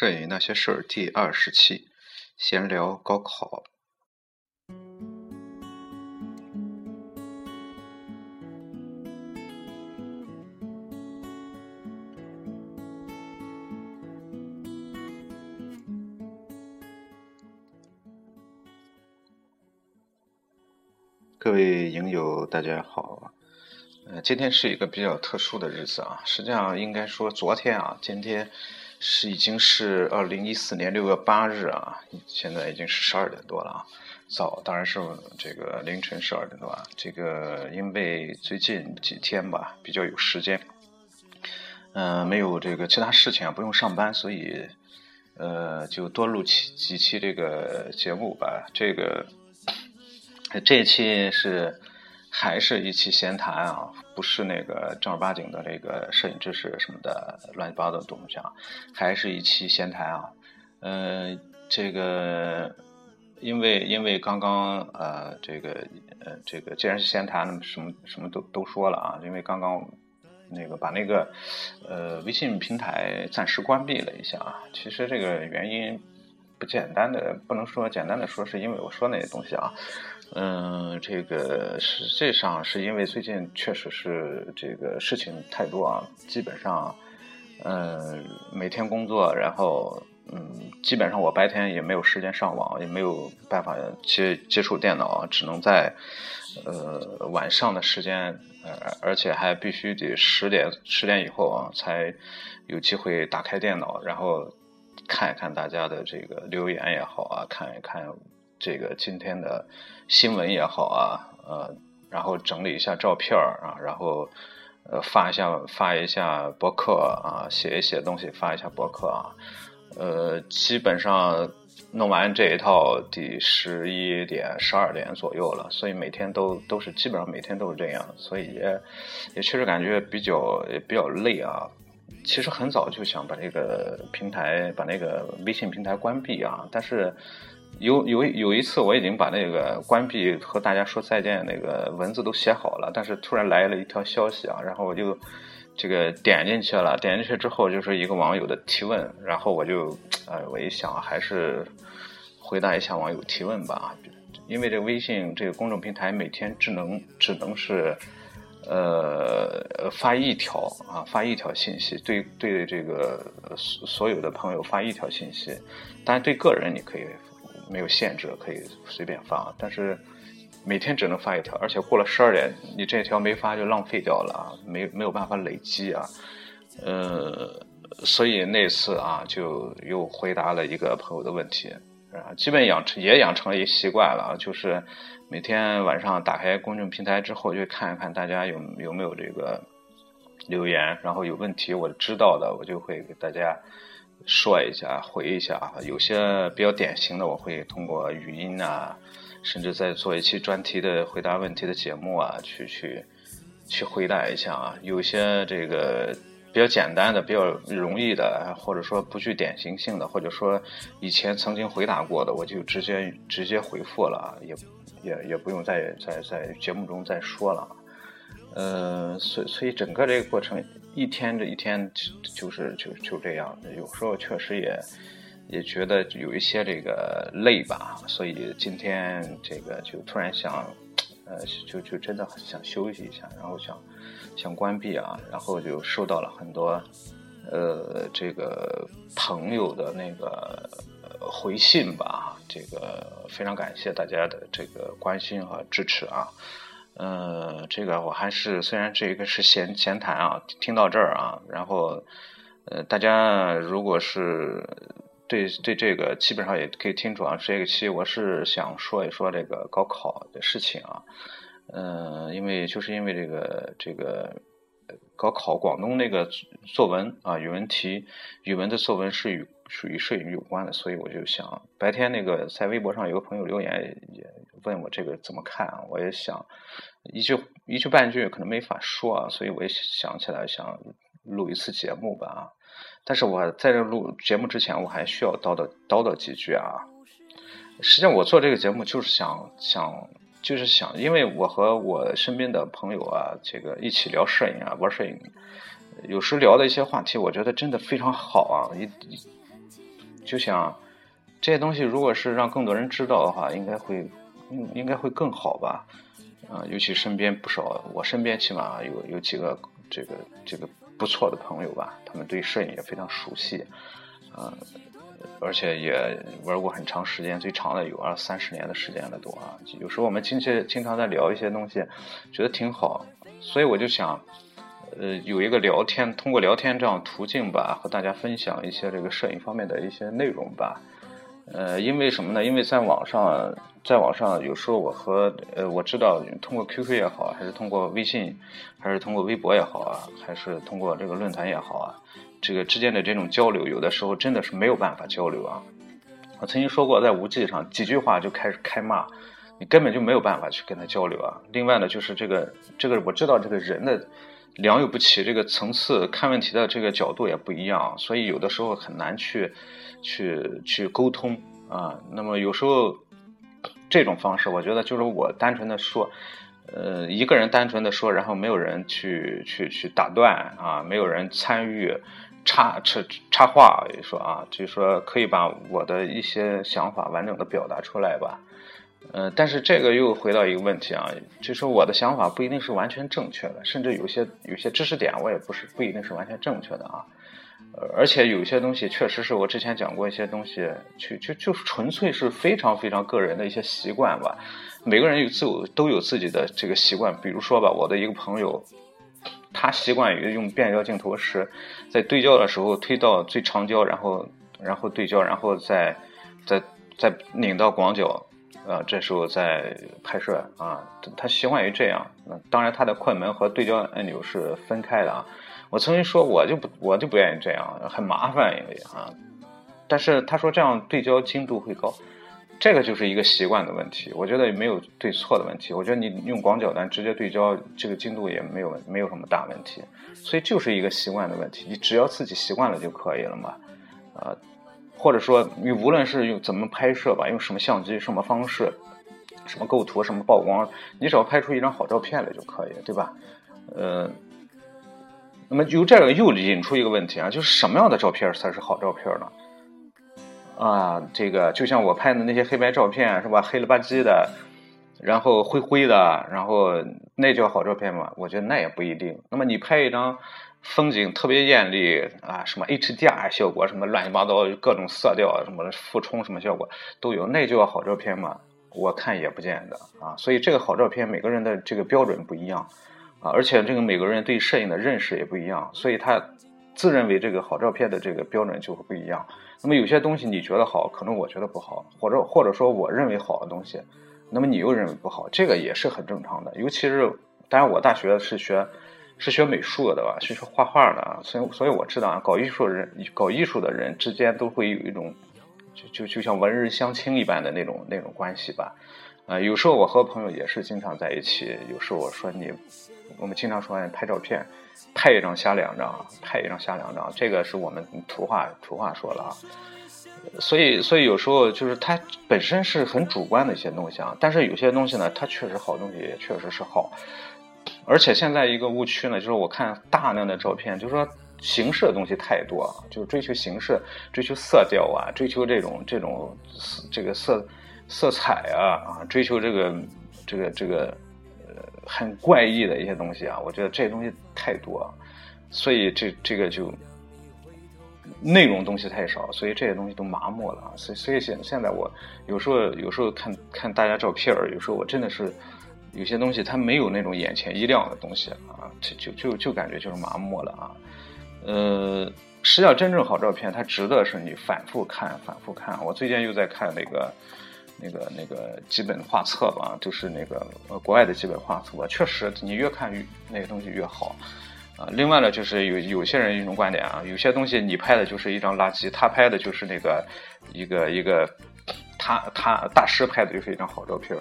摄影那些事儿第二十期，闲聊高考。各位影友，大家好。呃，今天是一个比较特殊的日子啊。实际上，应该说昨天啊，今天是已经是二零一四年六月八日啊，现在已经是十二点多了啊。早当然是这个凌晨十二点多啊。这个因为最近几天吧，比较有时间，嗯，没有这个其他事情啊，不用上班，所以呃，就多录几几期这个节目吧。这个这一期是。还是一期闲谈啊，不是那个正儿八经的这个摄影知识什么的乱七八糟的东西啊，还是一期闲谈啊。嗯，这个因为因为刚刚呃这个呃这个既然是闲谈，那么什么什么都都说了啊。因为刚刚那个把那个呃微信平台暂时关闭了一下啊。其实这个原因不简单的，不能说简单的说是因为我说那些东西啊。嗯，这个实际上是因为最近确实是这个事情太多啊，基本上，嗯，每天工作，然后，嗯，基本上我白天也没有时间上网，也没有办法接接触电脑，只能在，呃，晚上的时间，呃，而且还必须得十点十点以后啊，才有机会打开电脑，然后看一看大家的这个留言也好啊，看一看。这个今天的新闻也好啊，呃，然后整理一下照片啊，然后呃发一下发一下博客啊，写一写东西发一下博客啊，呃，基本上弄完这一套得十一点十二点左右了，所以每天都都是基本上每天都是这样，所以也也确实感觉比较也比较累啊。其实很早就想把这个平台把那个微信平台关闭啊，但是。有有有一次，我已经把那个关闭和大家说再见那个文字都写好了，但是突然来了一条消息啊，然后我就这个点进去了，点进去之后就是一个网友的提问，然后我就呃，我一想还是回答一下网友提问吧，因为这微信这个公众平台每天只能只能是呃发一条啊发一条信息，对对这个所所有的朋友发一条信息，但是对个人你可以。没有限制，可以随便发，但是每天只能发一条，而且过了十二点，你这条没发就浪费掉了啊，没没有办法累积啊，呃，所以那次啊，就又回答了一个朋友的问题啊，基本养成也养成了一习惯了，就是每天晚上打开公众平台之后，就看一看大家有有没有这个留言，然后有问题我知道的，我就会给大家。说一下，回一下啊有些比较典型的，我会通过语音啊，甚至在做一期专题的回答问题的节目啊，去去去回答一下啊。有些这个比较简单的、比较容易的，或者说不具典型性的，或者说以前曾经回答过的，我就直接直接回复了啊，也也也不用再在在节目中再说了。呃，所所以整个这个过程。一天这一天就是就就这样，有时候确实也也觉得有一些这个累吧，所以今天这个就突然想，呃，就就真的想休息一下，然后想想关闭啊，然后就收到了很多呃这个朋友的那个回信吧，这个非常感谢大家的这个关心和支持啊。呃，这个我还是虽然这个是闲闲谈啊，听到这儿啊，然后呃，大家如果是对对这个基本上也可以听出啊，这个期我是想说一说这个高考的事情啊，嗯，因为就是因为这个这个高考广东那个作文啊，语文题语文的作文是与属于摄影有关的，所以我就想白天那个在微博上有个朋友留言也问我这个怎么看啊，我也想。一句一句半句可能没法说啊，所以我也想起来想录一次节目吧啊。但是我在这录节目之前，我还需要叨叨叨叨几句啊。实际上，我做这个节目就是想想，就是想，因为我和我身边的朋友啊，这个一起聊摄影啊，玩摄影，有时聊的一些话题，我觉得真的非常好啊。一就想这些东西如果是让更多人知道的话，应该会应应该会更好吧？啊，尤其身边不少，我身边起码有有几个这个这个不错的朋友吧，他们对摄影也非常熟悉，啊，而且也玩过很长时间，最长的有二三十年的时间了都啊。有时候我们经常经常在聊一些东西，觉得挺好，所以我就想，呃，有一个聊天，通过聊天这样途径吧，和大家分享一些这个摄影方面的一些内容吧。呃，因为什么呢？因为在网上，在网上有时候我和呃，我知道通过 QQ 也好，还是通过微信，还是通过微博也好啊，还是通过这个论坛也好啊，这个之间的这种交流，有的时候真的是没有办法交流啊。我曾经说过，在无忌上几句话就开始开骂，你根本就没有办法去跟他交流啊。另外呢，就是这个这个我知道这个人的良莠不齐，这个层次看问题的这个角度也不一样，所以有的时候很难去。去去沟通啊，那么有时候这种方式，我觉得就是我单纯的说，呃，一个人单纯的说，然后没有人去去去打断啊，没有人参与插插插话，说啊，就是说可以把我的一些想法完整的表达出来吧，呃，但是这个又回到一个问题啊，就是我的想法不一定是完全正确的，甚至有些有些知识点我也不是不一定是完全正确的啊。而且有些东西确实是我之前讲过一些东西，就就就是纯粹是非常非常个人的一些习惯吧。每个人有自有都有自己的这个习惯。比如说吧，我的一个朋友，他习惯于用变焦镜头时，在对焦的时候推到最长焦，然后然后对焦，然后再再再拧到广角，呃，这时候再拍摄啊。他习惯于这样。那当然，他的快门和对焦按钮是分开的啊。我曾经说，我就不，我就不愿意这样，很麻烦，因为啊。但是他说这样对焦精度会高，这个就是一个习惯的问题。我觉得也没有对错的问题。我觉得你用广角单直接对焦，这个精度也没有没有什么大问题。所以就是一个习惯的问题，你只要自己习惯了就可以了嘛。啊，或者说你无论是用怎么拍摄吧，用什么相机、什么方式、什么构图、什么曝光，你只要拍出一张好照片来就可以，对吧？呃。那么由这个又引出一个问题啊，就是什么样的照片才是好照片呢？啊，这个就像我拍的那些黑白照片是吧，黑了吧唧的，然后灰灰的，然后那叫好照片吗？我觉得那也不一定。那么你拍一张风景特别艳丽啊，什么 HDR 效果，什么乱七八糟各种色调，什么俯冲什么效果都有，那叫好照片吗？我看也不见得啊。所以这个好照片，每个人的这个标准不一样。啊，而且这个每个人对摄影的认识也不一样，所以他自认为这个好照片的这个标准就会不一样。那么有些东西你觉得好，可能我觉得不好，或者或者说我认为好的东西，那么你又认为不好，这个也是很正常的。尤其是，当然我大学是学是学美术的吧，是学画画的啊，所以所以我知道啊，搞艺术的人搞艺术的人之间都会有一种就就就像文人相亲一般的那种那种关系吧。啊，有时候我和朋友也是经常在一起，有时候我说你。我们经常说拍照片，拍一张下两张，拍一张下两张，这个是我们土话土话说了啊。所以，所以有时候就是它本身是很主观的一些东西啊。但是有些东西呢，它确实好东西也确实是好。而且现在一个误区呢，就是我看大量的照片，就是说形式的东西太多，就是追求形式，追求色调啊，追求这种这种这个色色彩啊啊，追求这个这个这个呃。很怪异的一些东西啊，我觉得这些东西太多，所以这这个就内容东西太少，所以这些东西都麻木了。所以所以现现在我有时候有时候看看大家照片，有时候我真的是有些东西它没有那种眼前一亮的东西啊，就就就就感觉就是麻木了啊。呃，实际上真正好照片，它值得是你反复看、反复看。我最近又在看那个。那个那个基本画册吧，就是那个国外的基本画册，确实你越看越那个东西越好，啊，另外呢就是有有些人一种观点啊，有些东西你拍的就是一张垃圾，他拍的就是那个一个一个他他大师拍的就是一张好照片，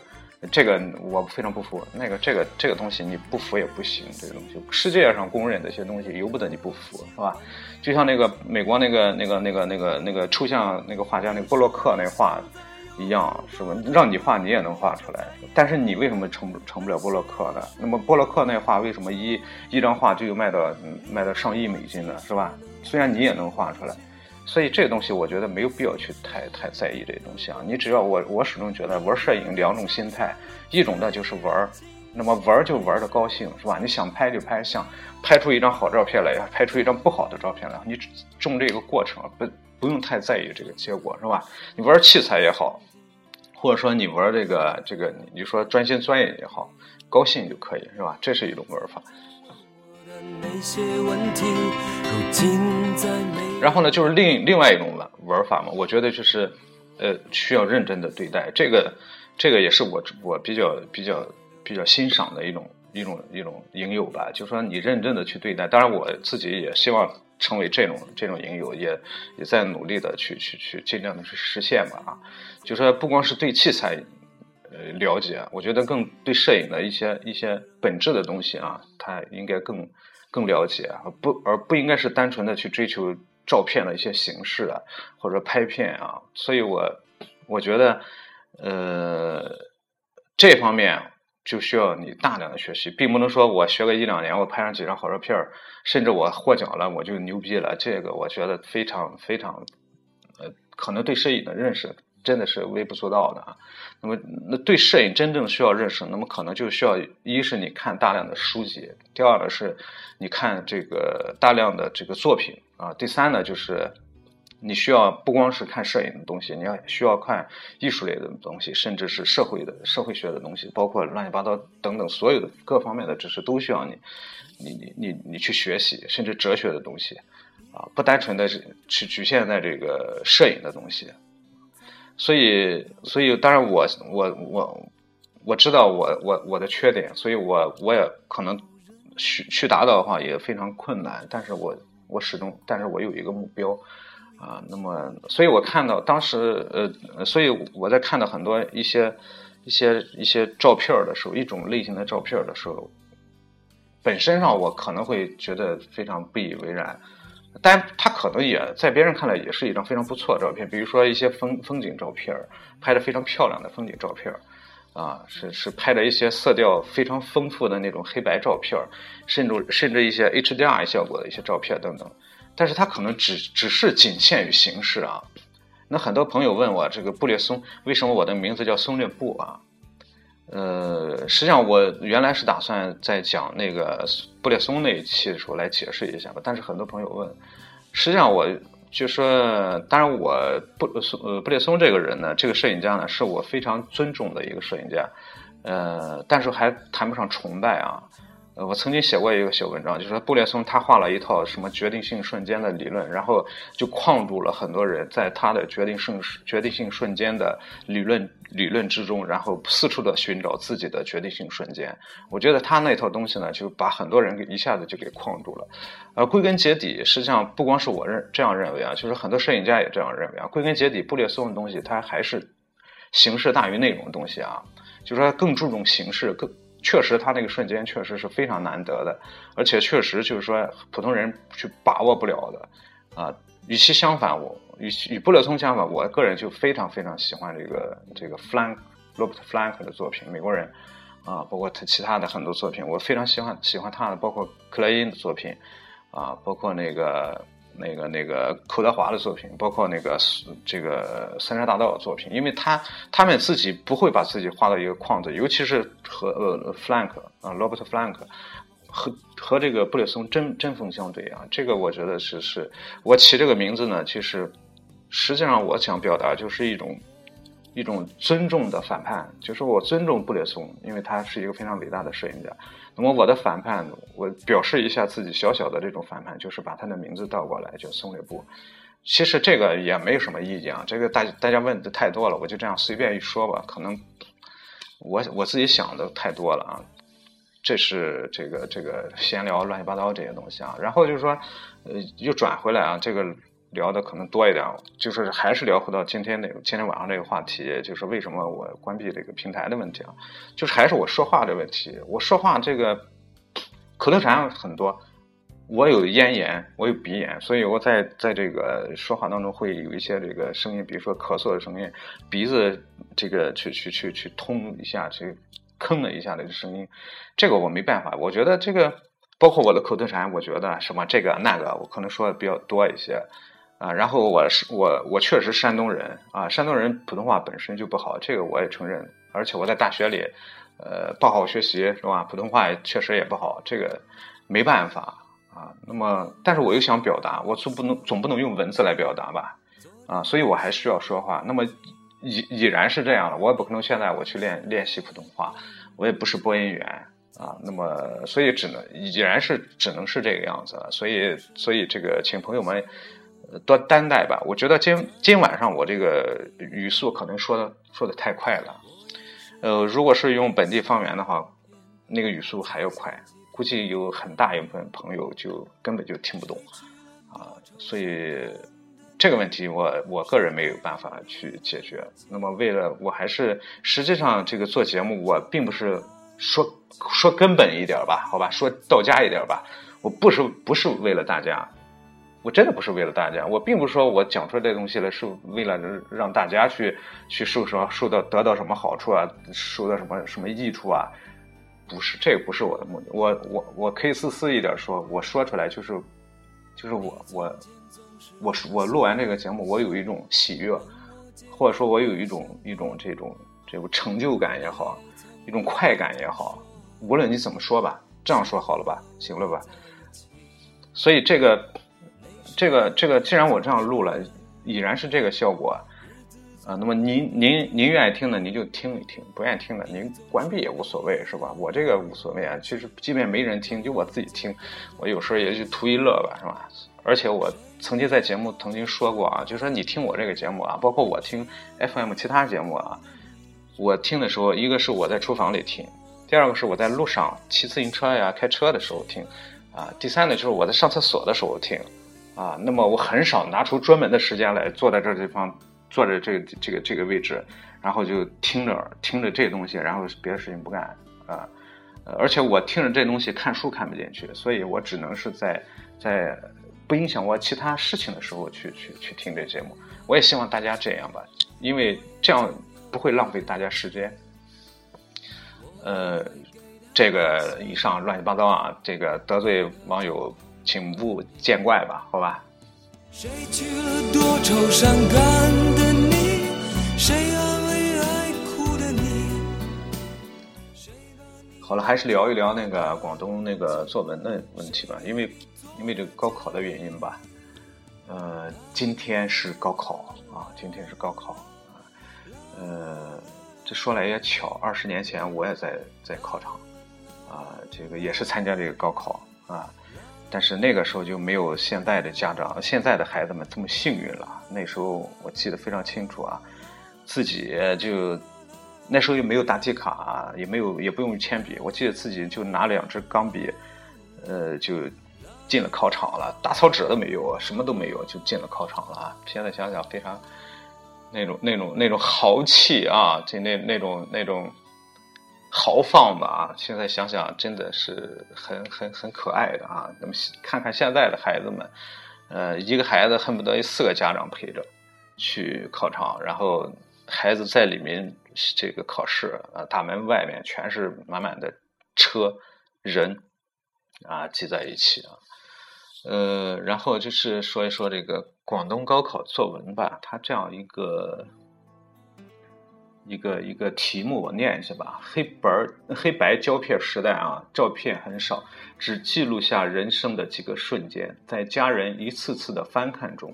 这个我非常不服，那个这个这个东西你不服也不行，这个东西世界上公认的一些东西由不得你不服，是吧？就像那个美国那个那个那个那个那个抽象那个画家那个波洛克那画。一样是吧？让你画你也能画出来，但是你为什么成成不了波洛克呢？那么波洛克那画为什么一一张画就有卖到卖到上亿美金呢？是吧？虽然你也能画出来，所以这个东西我觉得没有必要去太太在意这些东西啊。你只要我我始终觉得玩摄影两种心态，一种呢就是玩，那么玩就玩的高兴是吧？你想拍就拍，想拍出一张好照片来，拍出一张不好的照片来，你重这个过程不不用太在意这个结果是吧？你玩器材也好，或者说你玩这个这个，你说专心钻研也好，高兴就可以是吧？这是一种玩法。那些问题如今在没然后呢，就是另另外一种玩玩法嘛，我觉得就是，呃，需要认真的对待这个，这个也是我我比较比较比较欣赏的一种一种一种影友吧。就说你认真的去对待，当然我自己也希望成为这种这种影友，也也在努力的去去去尽量的去实现吧啊。就说不光是对器材。呃，了解，我觉得更对摄影的一些一些本质的东西啊，他应该更更了解啊，不而不应该是单纯的去追求照片的一些形式啊，或者拍片啊。所以我我觉得，呃，这方面就需要你大量的学习，并不能说我学个一两年，我拍上几张好照片甚至我获奖了，我就牛逼了。这个我觉得非常非常，呃，可能对摄影的认识。真的是微不足道的啊。那么，那对摄影真正需要认识，那么可能就需要一是你看大量的书籍，第二呢是你看这个大量的这个作品啊，第三呢就是你需要不光是看摄影的东西，你要需要看艺术类的东西，甚至是社会的社会学的东西，包括乱七八糟等等所有的各方面的知识都需要你，你你你你去学习，甚至哲学的东西啊，不单纯的是去局限在这个摄影的东西。所以，所以，当然，我，我，我，我知道我，我，我的缺点，所以我，我也可能去去达到的话也非常困难。但是我，我始终，但是我有一个目标啊。那么，所以我看到当时，呃，所以我在看到很多一些一些一些照片的时候，一种类型的照片的时候，本身上我可能会觉得非常不以为然。但他可能也在别人看来也是一张非常不错的照片，比如说一些风风景照片拍的非常漂亮的风景照片啊，是是拍的一些色调非常丰富的那种黑白照片甚至甚至一些 HDR 效果的一些照片等等。但是他可能只只是仅限于形式啊。那很多朋友问我这个布列松为什么我的名字叫松略布啊？呃，实际上我原来是打算在讲那个布列松那一期的时候来解释一下吧，但是很多朋友问，实际上我就说，当然我布呃布列松这个人呢，这个摄影家呢，是我非常尊重的一个摄影家，呃，但是还谈不上崇拜啊。我曾经写过一个小文章，就是说布列松他画了一套什么决定性瞬间的理论，然后就框住了很多人在他的决定性决定性瞬间的理论理论之中，然后四处的寻找自己的决定性瞬间。我觉得他那套东西呢，就把很多人给一下子就给框住了。呃，归根结底，实际上不光是我认这样认为啊，就是很多摄影家也这样认为啊。归根结底，布列松的东西它还是形式大于内容的东西啊，就是说更注重形式更。确实，他那个瞬间确实是非常难得的，而且确实就是说普通人去把握不了的，啊，与其相反，我与与布勒松相反，我个人就非常非常喜欢这个这个 Flank Robert Flank 的作品，美国人，啊，包括他其他的很多作品，我非常喜欢喜欢他的，包括克莱因的作品，啊，包括那个。那个那个寇德华的作品，包括那个这个三山大道的作品，因为他他们自己不会把自己画到一个框子，尤其是和呃 Flank 啊 Robert Flank 和和这个布列松针针锋相对啊，这个我觉得是是我起这个名字呢，其实实际上我想表达就是一种一种尊重的反叛，就是我尊重布列松，因为他是一个非常伟大的摄影家。那么我的反叛，我表示一下自己小小的这种反叛，就是把他的名字倒过来叫松略布。其实这个也没有什么意义啊，这个大大家问的太多了，我就这样随便一说吧。可能我我自己想的太多了啊，这是这个这个闲聊乱七八糟这些东西啊。然后就是说，呃，又转回来啊，这个。聊的可能多一点，就是还是聊回到今天那个今天晚上这个话题，就是为什么我关闭这个平台的问题啊，就是还是我说话的问题。我说话这个口头禅很多，我有咽炎，我有鼻炎，所以我在在这个说话当中会有一些这个声音，比如说咳嗽的声音，鼻子这个去去去去通一下，去吭了一下的声音，这个我没办法。我觉得这个包括我的口头禅，我觉得什么这个那个，我可能说的比较多一些。啊，然后我是我我确实山东人啊，山东人普通话本身就不好，这个我也承认。而且我在大学里，呃，不好好学习是吧？普通话也确实也不好，这个没办法啊。那么，但是我又想表达，我总不能总不能用文字来表达吧？啊，所以我还需要说话。那么已已然是这样了，我也不可能现在我去练练习普通话，我也不是播音员啊。那么，所以只能已然是只能是这个样子了。所以，所以这个请朋友们。多担待吧，我觉得今今晚上我这个语速可能说的说的太快了，呃，如果是用本地方言的话，那个语速还要快，估计有很大一部分朋友就根本就听不懂，啊，所以这个问题我我个人没有办法去解决。那么为了我还是实际上这个做节目，我并不是说说根本一点吧，好吧，说到家一点吧，我不是不是为了大家。我真的不是为了大家，我并不是说我讲出来这东西来是为了让大家去去受什么受到得到什么好处啊，受到什么什么益处啊，不是，这个不是我的目的。我我我可以自私一点说，我说出来就是就是我我我我录完这个节目，我有一种喜悦，或者说我有一种一种这种这种成就感也好，一种快感也好，无论你怎么说吧，这样说好了吧，行了吧？所以这个。这个这个，既然我这样录了，已然是这个效果，啊，那么您您您愿意听的您就听一听，不愿意听的您关闭也无所谓，是吧？我这个无所谓啊，其实即便没人听，就我自己听，我有时候也就图一乐吧，是吧？而且我曾经在节目曾经说过啊，就说你听我这个节目啊，包括我听 FM 其他节目啊，我听的时候，一个是我在厨房里听，第二个是我在路上骑自行车呀、开车的时候听，啊，第三呢就是我在上厕所的时候听。啊，那么我很少拿出专门的时间来坐在这地方，坐着这这个这个位置，然后就听着听着这东西，然后别的事情不干啊，而且我听着这东西看书看不进去，所以我只能是在在不影响我其他事情的时候去去去听这节目。我也希望大家这样吧，因为这样不会浪费大家时间。呃，这个以上乱七八糟啊，这个得罪网友。请勿见怪吧，好吧。好了，还是聊一聊那个广东那个作文的问题吧，因为因为这个高考的原因吧。呃，今天是高考啊，今天是高考啊。呃，这说来也巧，二十年前我也在在考场啊，这个也是参加这个高考啊。但是那个时候就没有现在的家长、现在的孩子们这么幸运了。那时候我记得非常清楚啊，自己就那时候又没有答题卡，也没有也不用铅笔，我记得自己就拿两支钢笔，呃，就进了考场了，大草纸都没有，什么都没有，就进了考场了！现在想想非常那种那种那种豪气啊，就那那种那种。豪放吧啊！现在想想真的是很很很可爱的啊。那么看看现在的孩子们，呃，一个孩子恨不得有四个家长陪着去考场，然后孩子在里面这个考试啊，大门外面全是满满的车人啊，挤在一起啊。呃，然后就是说一说这个广东高考作文吧，它这样一个。一个一个题目，我念一下吧。黑白黑白胶片时代啊，照片很少，只记录下人生的几个瞬间。在家人一次次的翻看中，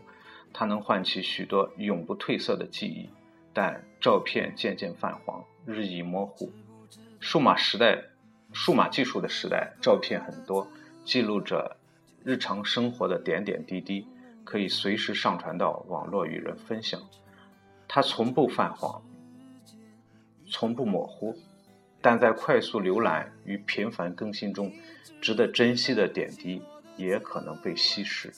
它能唤起许多永不褪色的记忆。但照片渐渐泛黄，日益模糊。数码时代，数码技术的时代，照片很多，记录着日常生活的点点滴滴，可以随时上传到网络与人分享。它从不泛黄。从不模糊，但在快速浏览与频繁更新中，值得珍惜的点滴也可能被稀释。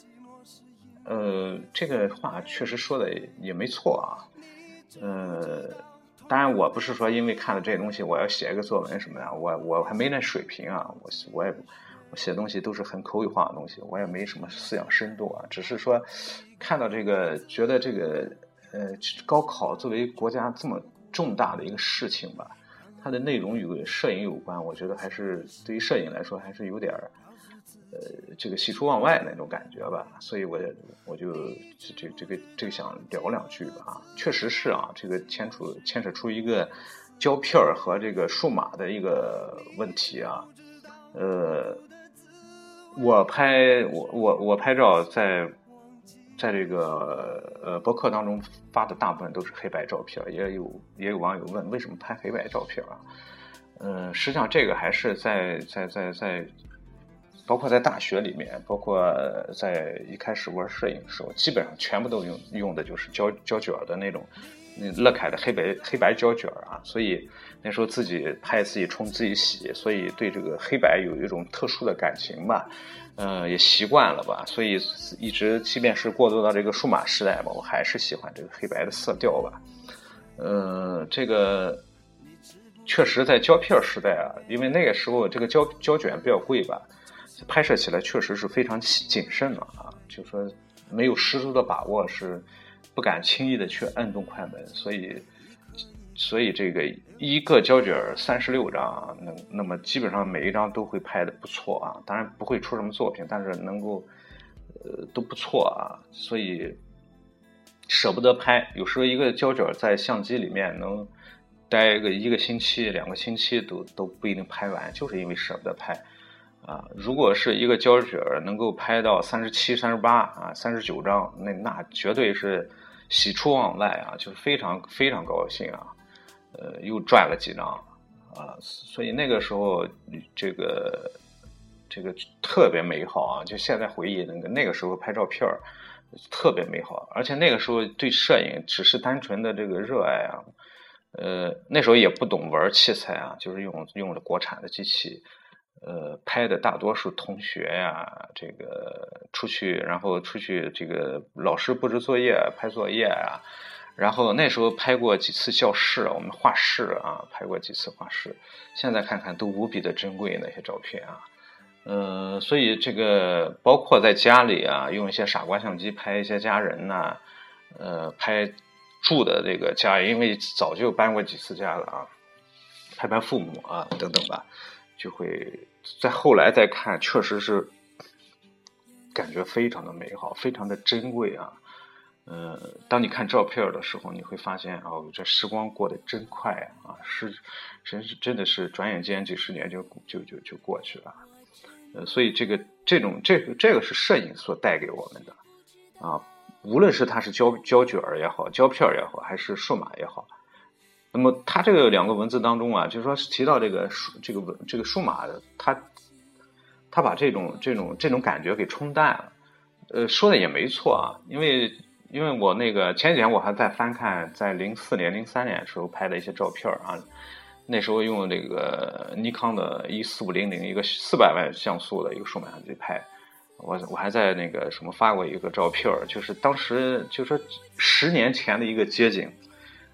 呃，这个话确实说的也没错啊。呃，当然我不是说因为看了这些东西我要写一个作文什么的，我我还没那水平啊。我我也我写东西都是很口语化的东西，我也没什么思想深度啊。只是说看到这个，觉得这个呃高考作为国家这么。重大的一个事情吧，它的内容与摄影有关，我觉得还是对于摄影来说还是有点儿，呃，这个喜出望外那种感觉吧，所以我我就这这这个这个想聊两句吧。啊，确实是啊，这个牵出牵扯出一个胶片和这个数码的一个问题啊，呃，我拍我我我拍照在在这个呃博客当中发的大部分都是黑白照片，也有也有网友问为什么拍黑白照片啊？嗯，实际上这个还是在在在在。包括在大学里面，包括在一开始玩摄影的时候，基本上全部都用用的就是胶胶卷的那种，乐凯的黑白黑白胶卷啊。所以那时候自己拍自己冲自己洗，所以对这个黑白有一种特殊的感情吧，嗯，也习惯了吧。所以一直即便是过渡到这个数码时代吧，我还是喜欢这个黑白的色调吧。嗯，这个确实在胶片时代啊，因为那个时候这个胶胶卷比较贵吧。拍摄起来确实是非常谨慎了啊，就说没有十足的把握，是不敢轻易的去摁动快门，所以，所以这个一个胶卷三十六张，那那么基本上每一张都会拍的不错啊，当然不会出什么作品，但是能够呃都不错啊，所以舍不得拍，有时候一个胶卷在相机里面能待个一个星期、两个星期都都不一定拍完，就是因为舍不得拍。啊，如果是一个胶卷能够拍到三十七、三十八啊、三十九张，那那绝对是喜出望外啊，就是非常非常高兴啊，呃，又赚了几张啊，所以那个时候这个这个特别美好啊，就现在回忆那个那个时候拍照片特别美好，而且那个时候对摄影只是单纯的这个热爱啊，呃，那时候也不懂玩器材啊，就是用用的国产的机器。呃，拍的大多数同学呀，这个出去，然后出去，这个老师布置作业、拍作业啊，然后那时候拍过几次教室，我们画室啊，拍过几次画室，现在看看都无比的珍贵那些照片啊，嗯，所以这个包括在家里啊，用一些傻瓜相机拍一些家人呐，呃，拍住的这个家，因为早就搬过几次家了啊，拍拍父母啊，等等吧。就会在后来再看，确实是感觉非常的美好，非常的珍贵啊。呃，当你看照片的时候，你会发现哦，这时光过得真快啊，是真是真的是转眼间几十年就就就就过去了。呃，所以这个这种这个这个是摄影所带给我们的啊，无论是它是胶胶卷也好，胶片也好，还是数码也好。那么它这个两个文字当中啊，就是说提到这个数这个文这个数码的，它它把这种这种这种感觉给冲淡了。呃，说的也没错啊，因为因为我那个前几天我还在翻看在零四年零三年的时候拍的一些照片啊，那时候用这个尼康的一四五零零一个四百万像素的一个数码相机拍，我我还在那个什么发过一个照片，就是当时就说十年前的一个街景。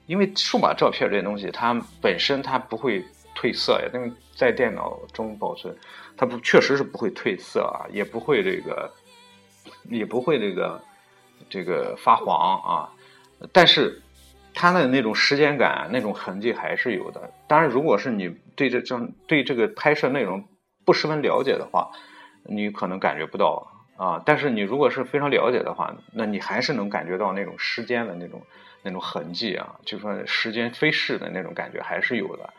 因为数码照片这些东西，它本身它不会褪色呀，因为在电脑中保存，它不确实是不会褪色啊，也不会这个，也不会这个这个发黄啊。但是它的那种时间感、那种痕迹还是有的。当然，如果是你对这这对这个拍摄内容不十分了解的话，你可能感觉不到啊。但是你如果是非常了解的话，那你还是能感觉到那种时间的那种。那种痕迹啊，就说时间飞逝的那种感觉还是有的。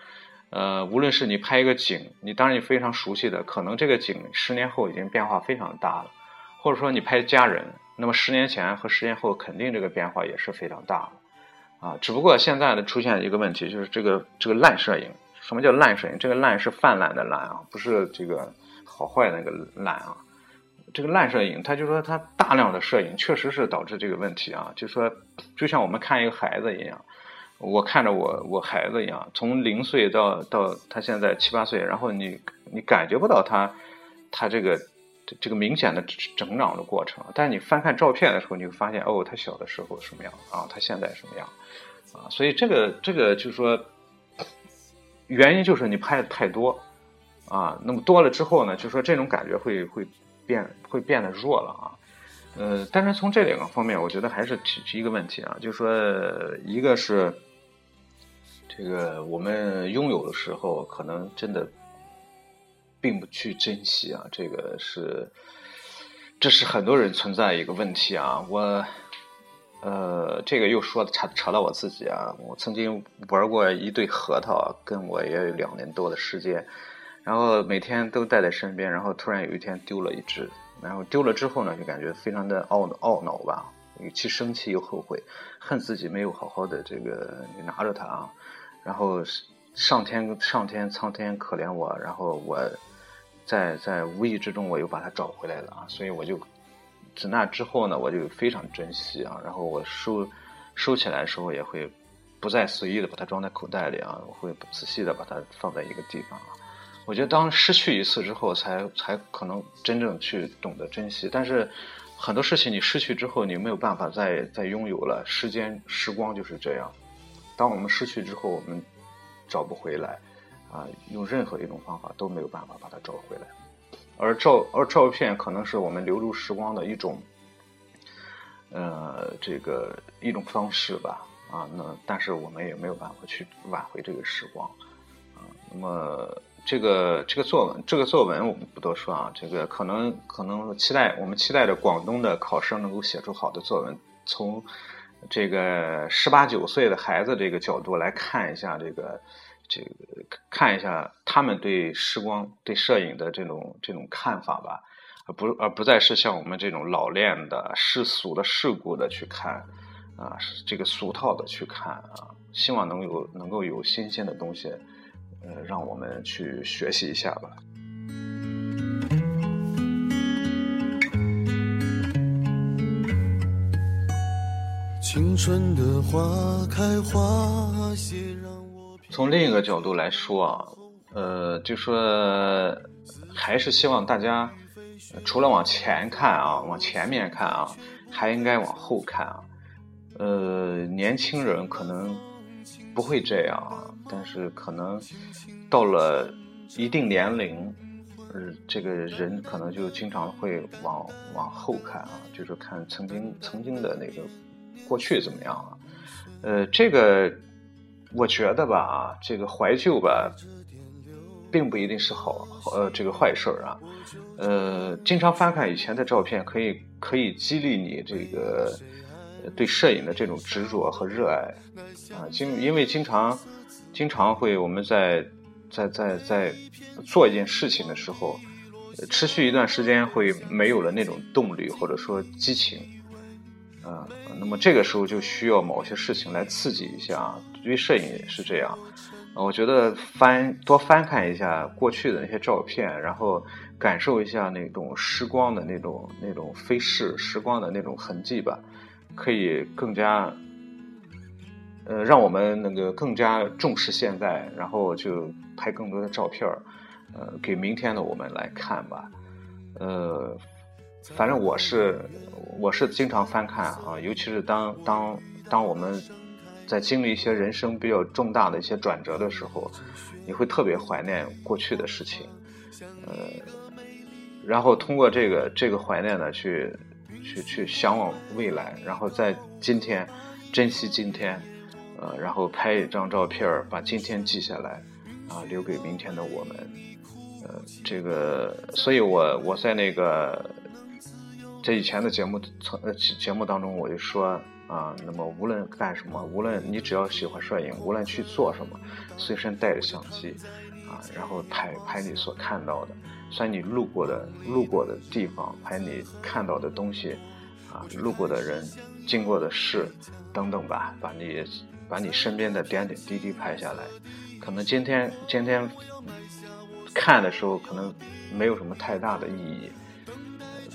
呃，无论是你拍一个景，你当然你非常熟悉的，可能这个景十年后已经变化非常大了；或者说你拍家人，那么十年前和十年后肯定这个变化也是非常大了啊。只不过现在呢出现一个问题，就是这个这个烂摄影。什么叫烂摄影？这个烂是泛滥的烂啊，不是这个好坏那个烂啊。这个烂摄影，他就说他大量的摄影确实是导致这个问题啊，就说就像我们看一个孩子一样，我看着我我孩子一样，从零岁到到他现在七八岁，然后你你感觉不到他他这个这个明显的成长的过程，但是你翻看照片的时候，你会发现哦，他小的时候什么样啊，他现在什么样啊，所以这个这个就是说原因就是你拍的太多啊，那么多了之后呢，就说这种感觉会会。变会变得弱了啊，呃，但是从这两个方面，我觉得还是提提一个问题啊，就是说，一个是这个我们拥有的时候，可能真的并不去珍惜啊，这个是这是很多人存在一个问题啊。我呃，这个又说的扯扯到我自己啊，我曾经玩过一对核桃，跟我也有两年多的时间，然后每天都带在身边，然后突然有一天丢了一只，然后丢了之后呢，就感觉非常的懊懊恼吧。既生气又后悔，恨自己没有好好的这个拿着它啊，然后上天上天苍天可怜我，然后我在在无意之中我又把它找回来了啊，所以我就自那之后呢，我就非常珍惜啊，然后我收收起来的时候也会不再随意的把它装在口袋里啊，我会仔细的把它放在一个地方啊。我觉得当失去一次之后，才才可能真正去懂得珍惜，但是。很多事情你失去之后，你没有办法再再拥有了。时间时光就是这样，当我们失去之后，我们找不回来，啊，用任何一种方法都没有办法把它找回来。而照而照片可能是我们留住时光的一种，呃，这个一种方式吧，啊，那但是我们也没有办法去挽回这个时光，啊，那么。这个这个作文，这个作文我们不多说啊。这个可能可能期待我们期待着广东的考生能够写出好的作文。从这个十八九岁的孩子这个角度来看一下这个这个看一下他们对时光对摄影的这种这种看法吧，而不而不再是像我们这种老练的世俗的世故的去看啊，这个俗套的去看啊。希望能有能够有新鲜的东西。呃，让我们去学习一下吧。从另一个角度来说啊，呃，就说还是希望大家除了往前看啊，往前面看啊，还应该往后看啊。呃，年轻人可能不会这样啊。但是可能到了一定年龄，呃，这个人可能就经常会往往后看啊，就是看曾经曾经的那个过去怎么样啊？呃，这个我觉得吧，这个怀旧吧，并不一定是好呃这个坏事儿啊。呃，经常翻看以前的照片，可以可以激励你这个对摄影的这种执着和热爱啊，经因为经常。经常会我们在在在在做一件事情的时候，持续一段时间会没有了那种动力或者说激情，啊，那么这个时候就需要某些事情来刺激一下。对于摄影也是这样，我觉得翻多翻看一下过去的那些照片，然后感受一下那种时光的那种那种飞逝时光的那种痕迹吧，可以更加。呃，让我们那个更加重视现在，然后就拍更多的照片儿，呃，给明天的我们来看吧。呃，反正我是我是经常翻看啊，尤其是当当当我们在经历一些人生比较重大的一些转折的时候，你会特别怀念过去的事情，呃，然后通过这个这个怀念呢，去去去向往未来，然后在今天珍惜今天。呃，然后拍一张照片把今天记下来，啊，留给明天的我们。呃，这个，所以我我在那个在以前的节目从呃节目当中，我就说啊，那么无论干什么，无论你只要喜欢摄影，无论去做什么，随身带着相机，啊，然后拍拍你所看到的，算你路过的路过的地方，拍你看到的东西，啊，路过的人，经过的事，等等吧，把你。把你身边的点点滴滴拍下来，可能今天今天看的时候可能没有什么太大的意义，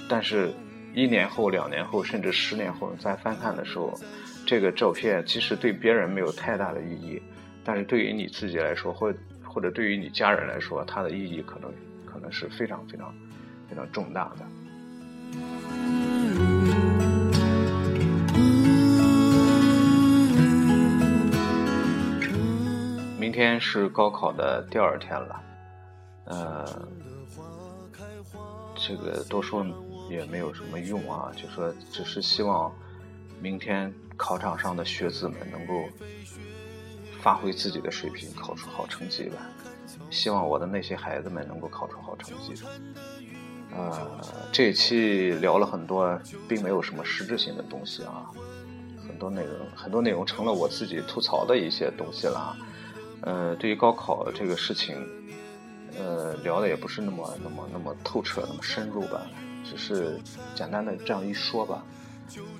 但是，一年后、两年后，甚至十年后再翻看的时候，这个照片即使对别人没有太大的意义，但是对于你自己来说，或或者对于你家人来说，它的意义可能可能是非常非常非常重大的。明天是高考的第二天了，呃，这个多说也没有什么用啊，就说只是希望明天考场上的学子们能够发挥自己的水平，考出好成绩吧。希望我的那些孩子们能够考出好成绩。呃，这一期聊了很多，并没有什么实质性的东西啊，很多内容很多内容成了我自己吐槽的一些东西了。呃，对于高考这个事情，呃，聊的也不是那么那么那么透彻，那么深入吧，只是简单的这样一说吧。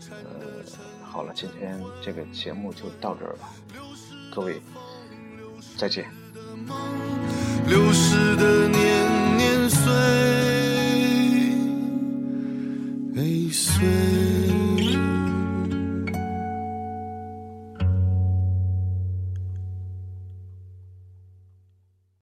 呃，好了，今天这个节目就到这儿吧，各位再见。流逝的年年岁。岁。